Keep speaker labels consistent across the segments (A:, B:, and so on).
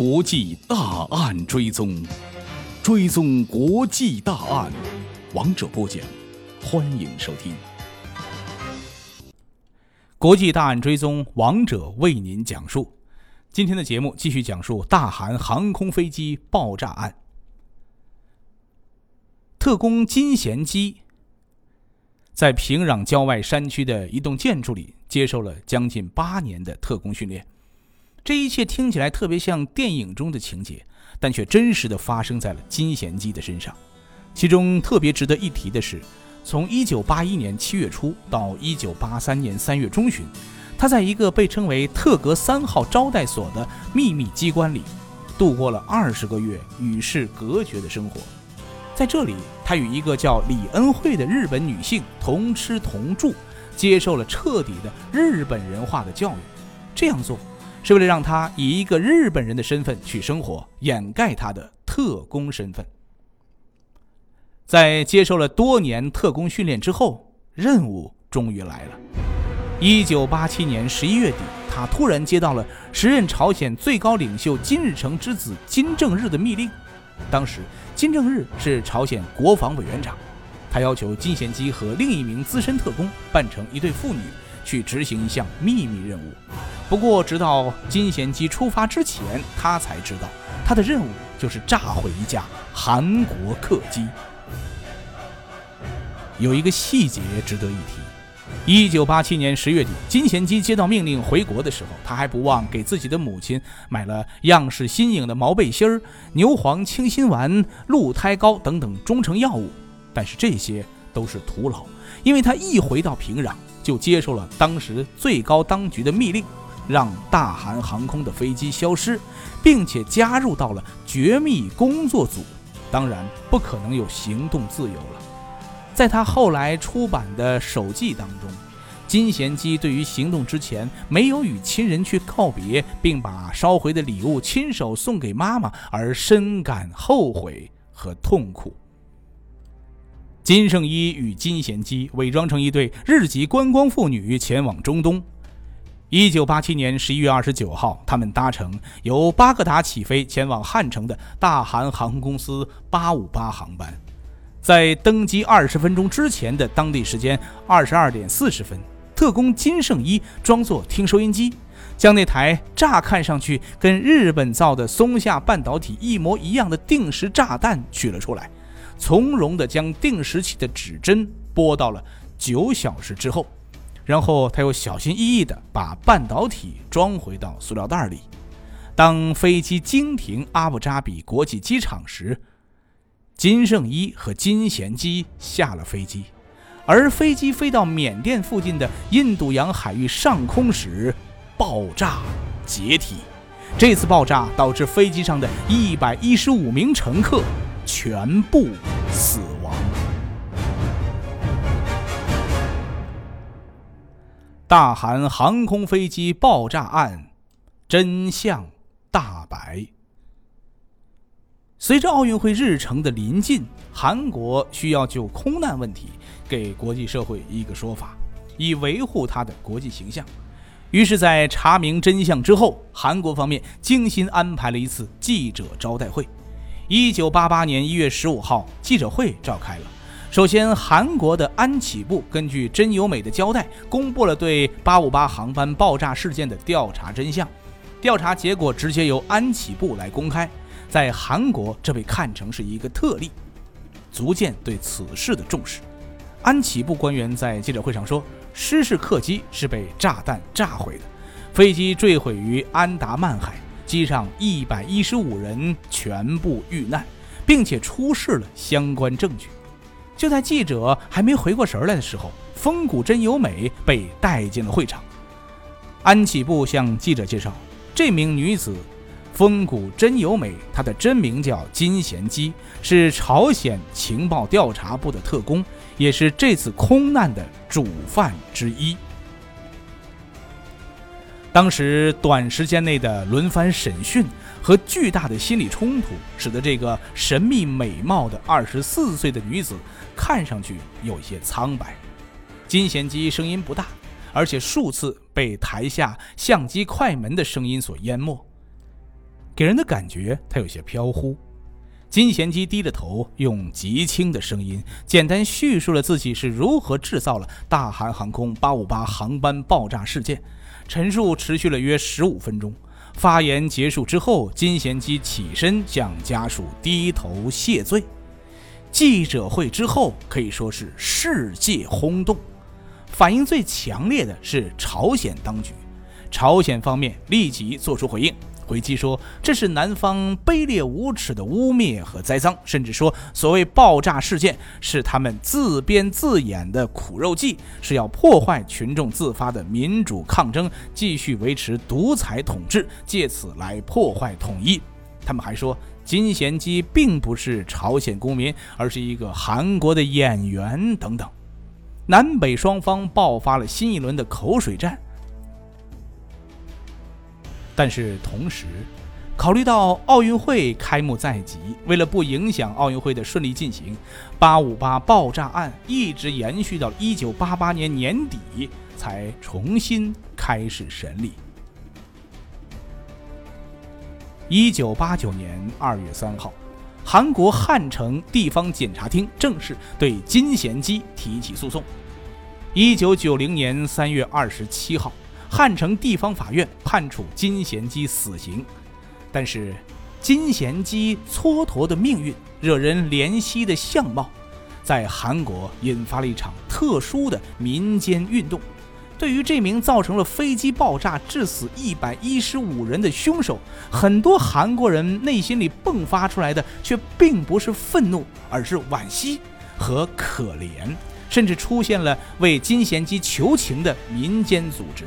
A: 国际大案追踪，追踪国际大案，王者播讲，欢迎收听。
B: 国际大案追踪，王者为您讲述。今天的节目继续讲述大韩航空飞机爆炸案。特工金贤基在平壤郊外山区的一栋建筑里接受了将近八年的特工训练。这一切听起来特别像电影中的情节，但却真实的发生在了金贤基的身上。其中特别值得一提的是，从1981年7月初到1983年3月中旬，他在一个被称为“特格三号招待所”的秘密机关里，度过了二十个月与世隔绝的生活。在这里，他与一个叫李恩惠的日本女性同吃同住，接受了彻底的日本人化的教育。这样做。是为了让他以一个日本人的身份去生活，掩盖他的特工身份。在接受了多年特工训练之后，任务终于来了。一九八七年十一月底，他突然接到了时任朝鲜最高领袖金日成之子金正日的密令。当时，金正日是朝鲜国防委员长，他要求金贤基和另一名资深特工扮成一对父女。去执行一项秘密任务，不过直到金贤基出发之前，他才知道他的任务就是炸毁一架韩国客机。有一个细节值得一提：一九八七年十月底，金贤基接到命令回国的时候，他还不忘给自己的母亲买了样式新颖的毛背心儿、牛黄清心丸、鹿胎膏等等中成药物。但是这些都是徒劳，因为他一回到平壤。就接受了当时最高当局的密令，让大韩航空的飞机消失，并且加入到了绝密工作组。当然，不可能有行动自由了。在他后来出版的手记当中，金贤基对于行动之前没有与亲人去告别，并把烧毁的礼物亲手送给妈妈而深感后悔和痛苦。金圣一与金贤基伪装成一对日籍观光妇女前往中东。一九八七年十一月二十九号，他们搭乘由巴格达起飞前往汉城的大韩航空公司八五八航班。在登机二十分钟之前的当地时间二十二点四十分，特工金圣一装作听收音机，将那台乍看上去跟日本造的松下半导体一模一样的定时炸弹取了出来。从容地将定时器的指针拨到了九小时之后，然后他又小心翼翼地把半导体装回到塑料袋里。当飞机经停阿布扎比国际机场时，金圣一和金贤基下了飞机，而飞机飞到缅甸附近的印度洋海域上空时，爆炸解体。这次爆炸导致飞机上的一百一十五名乘客。全部死亡。大韩航空飞机爆炸案真相大白。随着奥运会日程的临近，韩国需要就空难问题给国际社会一个说法，以维护它的国际形象。于是，在查明真相之后，韩国方面精心安排了一次记者招待会。一九八八年一月十五号，记者会召开了。首先，韩国的安企部根据真由美的交代，公布了对八五八航班爆炸事件的调查真相。调查结果直接由安企部来公开，在韩国这被看成是一个特例，足见对此事的重视。安企部官员在记者会上说：“失事客机是被炸弹炸毁的，飞机坠毁于安达曼海。”机上一百一十五人全部遇难，并且出示了相关证据。就在记者还没回过神来的时候，风谷真由美被带进了会场。安启部向记者介绍，这名女子风谷真由美，她的真名叫金贤基，是朝鲜情报调查部的特工，也是这次空难的主犯之一。当时短时间内的轮番审讯和巨大的心理冲突，使得这个神秘美貌的二十四岁的女子看上去有些苍白。金贤基声音不大，而且数次被台下相机快门的声音所淹没。给人的感觉它有些飘忽。金贤基低着头，用极轻的声音简单叙述了自己是如何制造了大韩航空858航班爆炸事件。陈述持续了约十五分钟。发言结束之后，金贤基起身向家属低头谢罪。记者会之后可以说是世界轰动，反应最强烈的是朝鲜当局，朝鲜方面立即作出回应。回击说这是南方卑劣无耻的污蔑和栽赃，甚至说所谓爆炸事件是他们自编自演的苦肉计，是要破坏群众自发的民主抗争，继续维持独裁统治，借此来破坏统一。他们还说金贤基并不是朝鲜公民，而是一个韩国的演员等等。南北双方爆发了新一轮的口水战。但是同时，考虑到奥运会开幕在即，为了不影响奥运会的顺利进行，八五八爆炸案一直延续到一九八八年年底才重新开始审理。一九八九年二月三号，韩国汉城地方检察厅正式对金贤基提起诉讼。一九九零年三月二十七号。汉城地方法院判处金贤基死刑，但是金贤基蹉跎的命运、惹人怜惜的相貌，在韩国引发了一场特殊的民间运动。对于这名造成了飞机爆炸致死一百一十五人的凶手，很多韩国人内心里迸发出来的却并不是愤怒，而是惋惜和可怜，甚至出现了为金贤基求情的民间组织。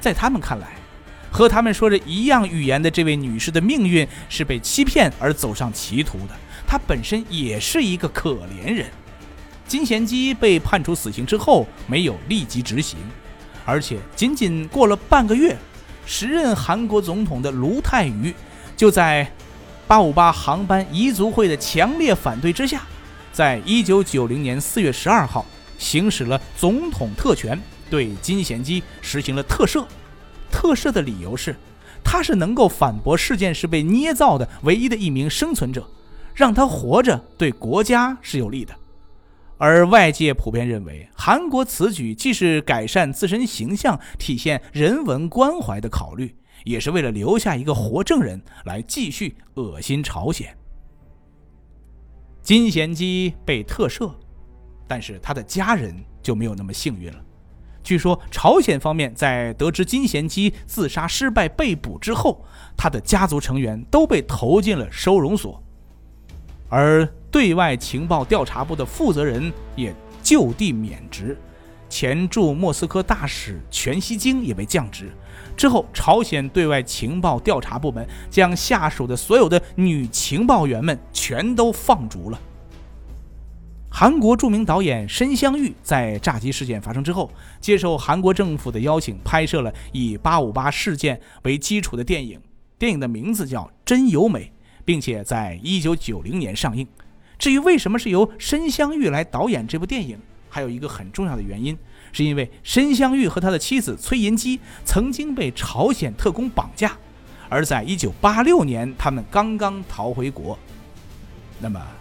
B: 在他们看来，和他们说着一样语言的这位女士的命运是被欺骗而走上歧途的。她本身也是一个可怜人。金贤基被判处死刑之后，没有立即执行，而且仅仅过了半个月，时任韩国总统的卢泰愚就在858航班彝族会的强烈反对之下，在1990年4月12号行使了总统特权。对金贤基实行了特赦，特赦的理由是，他是能够反驳事件是被捏造的唯一的一名生存者，让他活着对国家是有利的。而外界普遍认为，韩国此举既是改善自身形象、体现人文关怀的考虑，也是为了留下一个活证人来继续恶心朝鲜。金贤基被特赦，但是他的家人就没有那么幸运了。据说朝鲜方面在得知金贤基自杀失败被捕之后，他的家族成员都被投进了收容所，而对外情报调查部的负责人也就地免职，前驻莫斯科大使全熙京也被降职。之后，朝鲜对外情报调查部门将下属的所有的女情报员们全都放逐了。韩国著名导演申香玉在炸机事件发生之后，接受韩国政府的邀请，拍摄了以858事件为基础的电影。电影的名字叫《真由美》，并且在1990年上映。至于为什么是由申香玉来导演这部电影，还有一个很重要的原因，是因为申香玉和他的妻子崔银基曾经被朝鲜特工绑架，而在1986年他们刚刚逃回国。那么。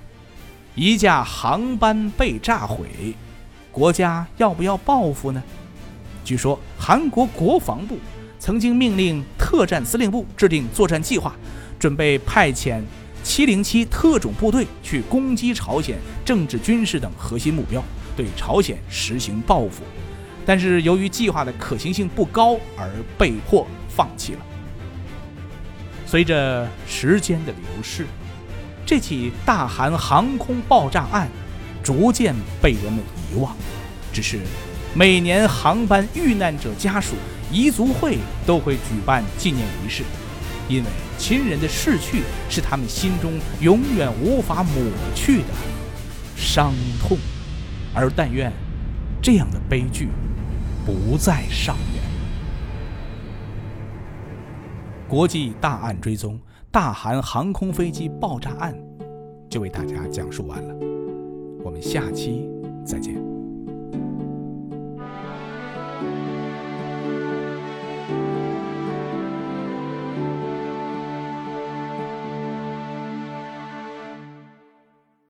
B: 一架航班被炸毁，国家要不要报复呢？据说韩国国防部曾经命令特战司令部制定作战计划，准备派遣707特种部队去攻击朝鲜政治、军事等核心目标，对朝鲜实行报复。但是由于计划的可行性不高，而被迫放弃了。随着时间的流逝。这起大韩航空爆炸案逐渐被人们遗忘，只是每年航班遇难者家属彝族会都会举办纪念仪式，因为亲人的逝去是他们心中永远无法抹去的伤痛，而但愿这样的悲剧不再上演。国际大案追踪。大韩航空飞机爆炸案就为大家讲述完了，我们下期再见。